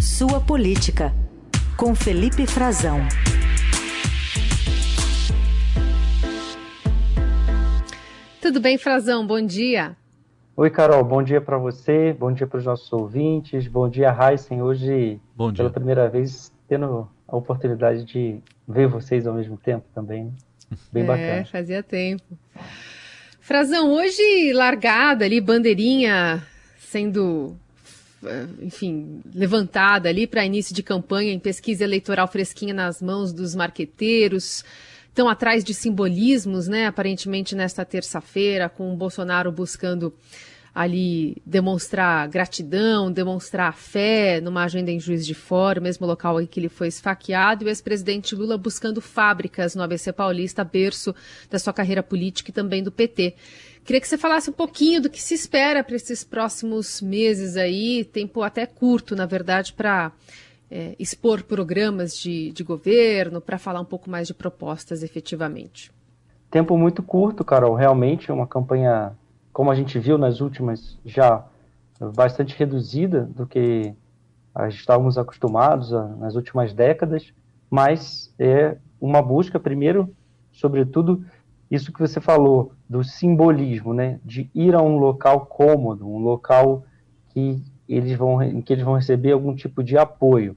Sua Política, com Felipe Frazão. Tudo bem, Frazão? Bom dia. Oi, Carol. Bom dia para você, bom dia para os nossos ouvintes, bom dia, Heisen. Hoje, bom dia. pela primeira vez, tendo a oportunidade de ver vocês ao mesmo tempo também. Bem é, bacana. fazia tempo. Frazão, hoje largada ali, bandeirinha sendo enfim, levantada ali para início de campanha em pesquisa eleitoral fresquinha nas mãos dos marqueteiros. Estão atrás de simbolismos, né? Aparentemente nesta terça-feira, com o Bolsonaro buscando ali demonstrar gratidão, demonstrar fé numa agenda em Juiz de Fora, mesmo local em que ele foi esfaqueado, e o ex-presidente Lula buscando fábricas no ABC Paulista, berço da sua carreira política e também do PT. Queria que você falasse um pouquinho do que se espera para esses próximos meses aí, tempo até curto, na verdade, para é, expor programas de, de governo, para falar um pouco mais de propostas efetivamente. Tempo muito curto, Carol. Realmente, uma campanha, como a gente viu nas últimas, já bastante reduzida do que estávamos acostumados a, nas últimas décadas, mas é uma busca, primeiro, sobretudo, isso que você falou do simbolismo, né, de ir a um local cômodo, um local que eles vão, em que eles vão receber algum tipo de apoio.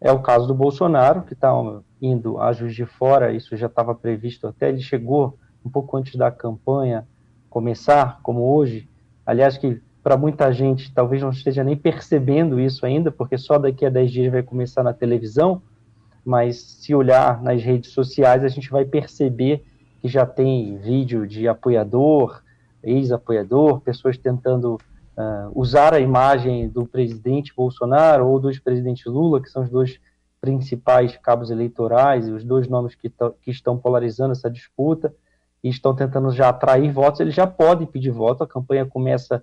É o caso do Bolsonaro, que está indo a Juiz de Fora, isso já estava previsto até, ele chegou um pouco antes da campanha começar, como hoje. Aliás, que para muita gente talvez não esteja nem percebendo isso ainda, porque só daqui a 10 dias vai começar na televisão, mas se olhar nas redes sociais, a gente vai perceber que já tem vídeo de apoiador, ex-apoiador, pessoas tentando uh, usar a imagem do presidente Bolsonaro ou do ex-presidente Lula, que são os dois principais cabos eleitorais e os dois nomes que, que estão polarizando essa disputa e estão tentando já atrair votos, eles já podem pedir voto. A campanha começa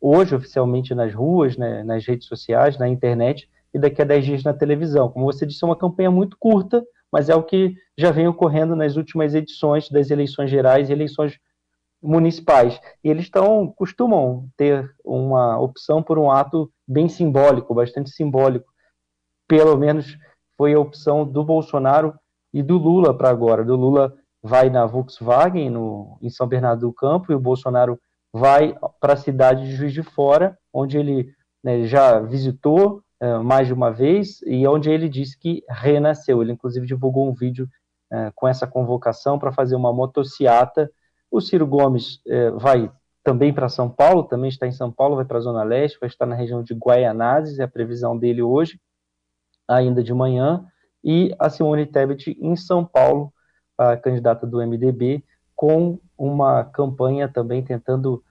hoje oficialmente nas ruas, né, nas redes sociais, na internet e daqui a 10 dias na televisão. Como você disse, é uma campanha muito curta, mas é o que já vem ocorrendo nas últimas edições das eleições gerais e eleições municipais. E eles estão costumam ter uma opção por um ato bem simbólico, bastante simbólico. Pelo menos foi a opção do Bolsonaro e do Lula para agora. Do Lula vai na Volkswagen no, em São Bernardo do Campo e o Bolsonaro vai para a cidade de Juiz de Fora, onde ele né, já visitou mais de uma vez e onde ele disse que renasceu. Ele, inclusive, divulgou um vídeo com essa convocação para fazer uma motociata. O Ciro Gomes vai também para São Paulo, também está em São Paulo, vai para a Zona Leste, vai estar na região de Guaianazes, é a previsão dele hoje, ainda de manhã, e a Simone Tebet em São Paulo, a candidata do MDB, com uma campanha também tentando,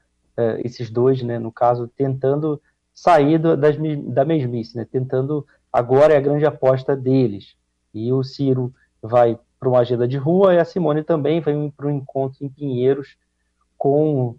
esses dois, né, no caso, tentando sair das, da mesmice, né? tentando, agora é a grande aposta deles. E o Ciro vai para uma agenda de rua e a Simone também vai para um encontro em Pinheiros com uh,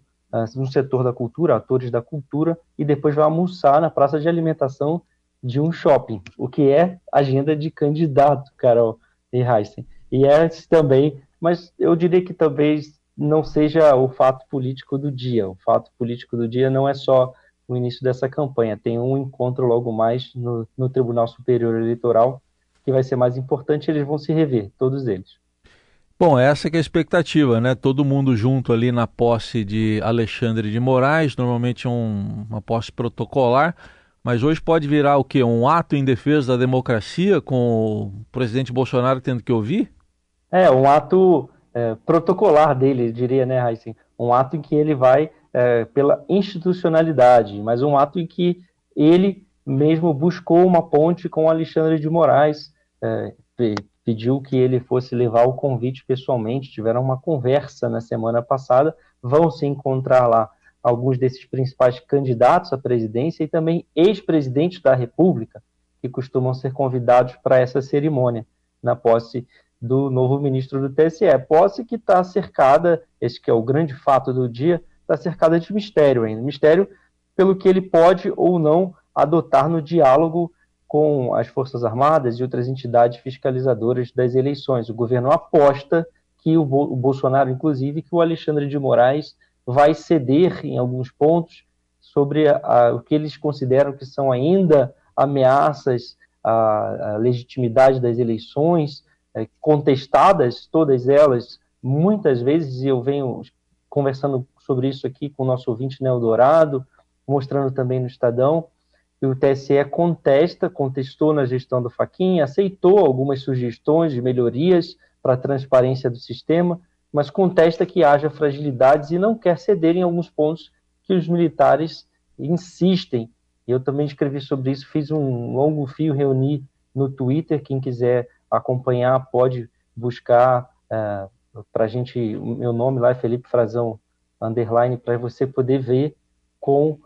um setor da cultura, atores da cultura, e depois vai almoçar na praça de alimentação de um shopping, o que é agenda de candidato, Carol e Heisen. E é também, mas eu diria que talvez não seja o fato político do dia. O fato político do dia não é só o início dessa campanha. Tem um encontro logo mais no, no Tribunal Superior Eleitoral que vai ser mais importante. Eles vão se rever, todos eles. Bom, essa é a expectativa, né? Todo mundo junto ali na posse de Alexandre de Moraes, normalmente um, uma posse protocolar, mas hoje pode virar o quê? Um ato em defesa da democracia com o presidente Bolsonaro tendo que ouvir? É, um ato é, protocolar dele, diria, né, Heisen? Um ato em que ele vai é, pela institucionalidade, mas um ato em que ele mesmo buscou uma ponte com Alexandre de Moraes, é, pediu que ele fosse levar o convite pessoalmente, tiveram uma conversa na semana passada, vão se encontrar lá alguns desses principais candidatos à presidência e também ex-presidentes da República, que costumam ser convidados para essa cerimônia, na posse do novo ministro do TSE. Posse que está cercada, esse que é o grande fato do dia, está cercada de mistério ainda. Mistério pelo que ele pode ou não adotar no diálogo com as Forças Armadas e outras entidades fiscalizadoras das eleições. O governo aposta que o, Bo o Bolsonaro, inclusive, que o Alexandre de Moraes vai ceder em alguns pontos sobre a, a, o que eles consideram que são ainda ameaças à, à legitimidade das eleições, é, contestadas, todas elas, muitas vezes, e eu venho conversando sobre isso aqui com o nosso ouvinte Neo Dourado, mostrando também no Estadão, que o TSE contesta, contestou na gestão do Faquinha, aceitou algumas sugestões de melhorias para a transparência do sistema, mas contesta que haja fragilidades e não quer ceder em alguns pontos que os militares insistem. Eu também escrevi sobre isso, fiz um longo fio, reuni no Twitter, quem quiser acompanhar pode buscar é, para a gente, meu nome lá é Felipe Frazão, underline, para você poder ver com,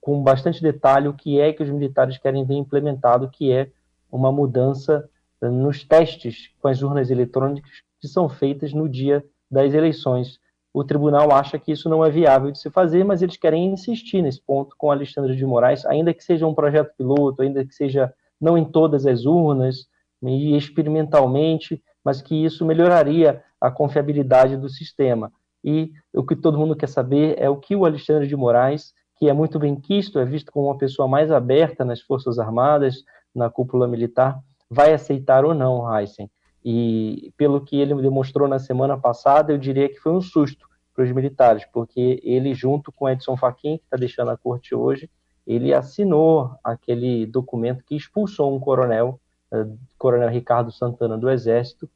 com bastante detalhe o que é que os militares querem ver implementado, que é uma mudança nos testes com as urnas eletrônicas que são feitas no dia das eleições. O tribunal acha que isso não é viável de se fazer, mas eles querem insistir nesse ponto com Alexandre de Moraes, ainda que seja um projeto piloto, ainda que seja não em todas as urnas, e experimentalmente, mas que isso melhoraria a confiabilidade do sistema. E o que todo mundo quer saber é o que o Alexandre de Moraes, que é muito bem quisto, é visto como uma pessoa mais aberta nas Forças Armadas, na cúpula militar, vai aceitar ou não, Heisen. E pelo que ele demonstrou na semana passada, eu diria que foi um susto para os militares, porque ele, junto com Edson Fachin, que está deixando a corte hoje, ele assinou aquele documento que expulsou um coronel, uh, coronel Ricardo Santana do Exército,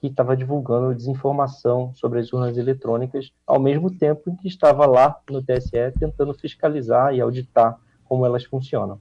que estava divulgando desinformação sobre as urnas eletrônicas, ao mesmo tempo em que estava lá no TSE tentando fiscalizar e auditar como elas funcionam.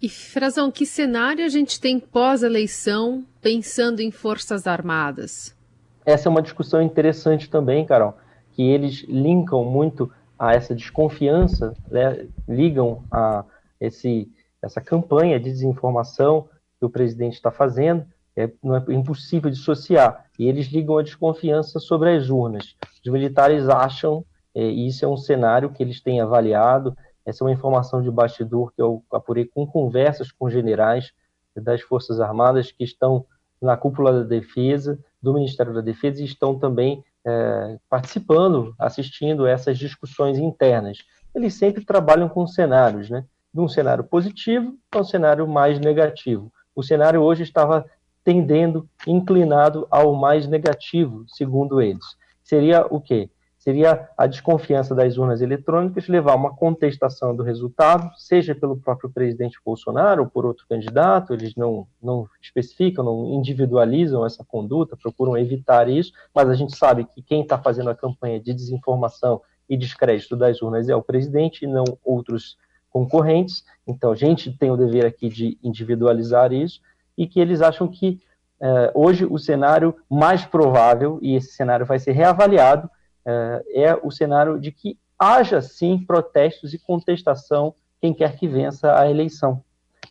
E, Frazão, que cenário a gente tem pós-eleição pensando em Forças Armadas? Essa é uma discussão interessante também, Carol, que eles linkam muito a essa desconfiança, né, ligam a esse, essa campanha de desinformação que o presidente está fazendo, é, não é impossível dissociar, e eles ligam a desconfiança sobre as urnas. Os militares acham, é, e isso é um cenário que eles têm avaliado, essa é uma informação de bastidor que eu apurei com conversas com generais das Forças Armadas que estão na cúpula da defesa, do Ministério da Defesa, e estão também é, participando, assistindo essas discussões internas. Eles sempre trabalham com cenários, né? De um cenário positivo para um cenário mais negativo. O cenário hoje estava tendendo, inclinado ao mais negativo, segundo eles. Seria o quê? seria a desconfiança das urnas eletrônicas levar a uma contestação do resultado, seja pelo próprio presidente Bolsonaro ou por outro candidato, eles não, não especificam, não individualizam essa conduta, procuram evitar isso, mas a gente sabe que quem está fazendo a campanha de desinformação e descrédito das urnas é o presidente e não outros concorrentes, então a gente tem o dever aqui de individualizar isso, e que eles acham que eh, hoje o cenário mais provável, e esse cenário vai ser reavaliado, é, é o cenário de que haja sim protestos e contestação quem quer que vença a eleição.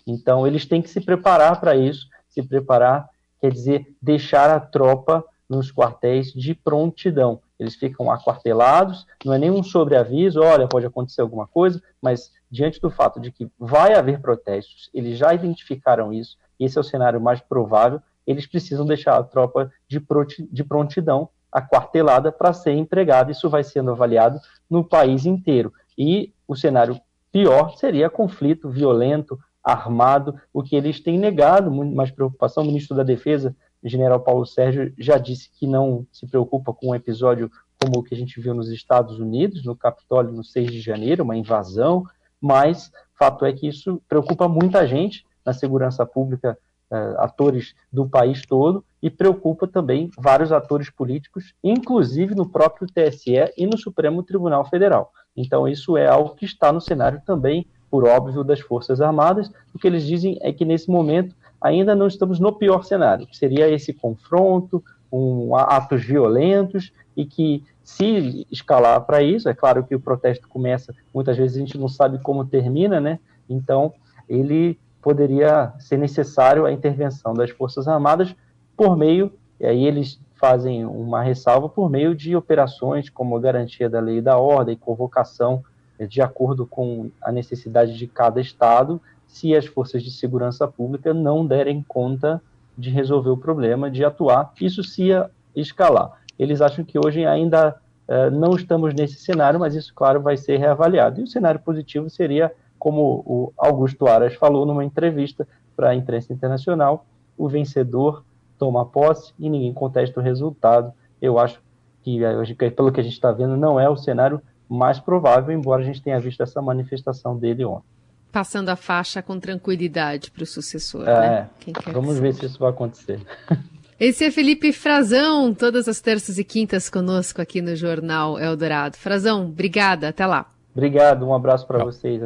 Então eles têm que se preparar para isso, se preparar quer dizer deixar a tropa nos quartéis de prontidão. Eles ficam aquartelados, não é nenhum sobreaviso, olha, pode acontecer alguma coisa, mas diante do fato de que vai haver protestos, eles já identificaram isso, esse é o cenário mais provável, eles precisam deixar a tropa de prontidão aquartelada para ser empregada. Isso vai sendo avaliado no país inteiro. E o cenário pior seria conflito violento, armado, o que eles têm negado, muito mais preocupação. O ministro da Defesa, general Paulo Sérgio, já disse que não se preocupa com um episódio como o que a gente viu nos Estados Unidos, no Capitólio, no 6 de janeiro, uma invasão, mas fato é que isso preocupa muita gente na segurança pública uh, atores do país todo e preocupa também vários atores políticos, inclusive no próprio TSE e no Supremo Tribunal Federal. Então, isso é algo que está no cenário também, por óbvio, das Forças Armadas. O que eles dizem é que, nesse momento, ainda não estamos no pior cenário, que seria esse confronto, um, atos violentos, e que, se escalar para isso, é claro que o protesto começa, muitas vezes a gente não sabe como termina, né? Então, ele poderia ser necessário a intervenção das Forças Armadas por meio, e aí eles fazem uma ressalva, por meio de operações como garantia da lei e da ordem, convocação eh, de acordo com a necessidade de cada Estado, se as forças de segurança pública não derem conta de resolver o problema, de atuar, isso se escalar. Eles acham que hoje ainda uh, não estamos nesse cenário, mas isso, claro, vai ser reavaliado. E o cenário positivo seria como o Augusto Aras falou numa entrevista para a imprensa internacional, o vencedor toma posse e ninguém contesta o resultado. Eu acho que, eh, pelo que a gente está vendo, não é o cenário mais provável, embora a gente tenha visto essa manifestação dele ontem. Passando a faixa com tranquilidade para o sucessor, é, né? vamos ver se isso vai acontecer. Esse é Felipe Frazão, todas as terças e quintas conosco aqui no Jornal Eldorado. Frazão, obrigada, até lá. Obrigado, um abraço para vocês.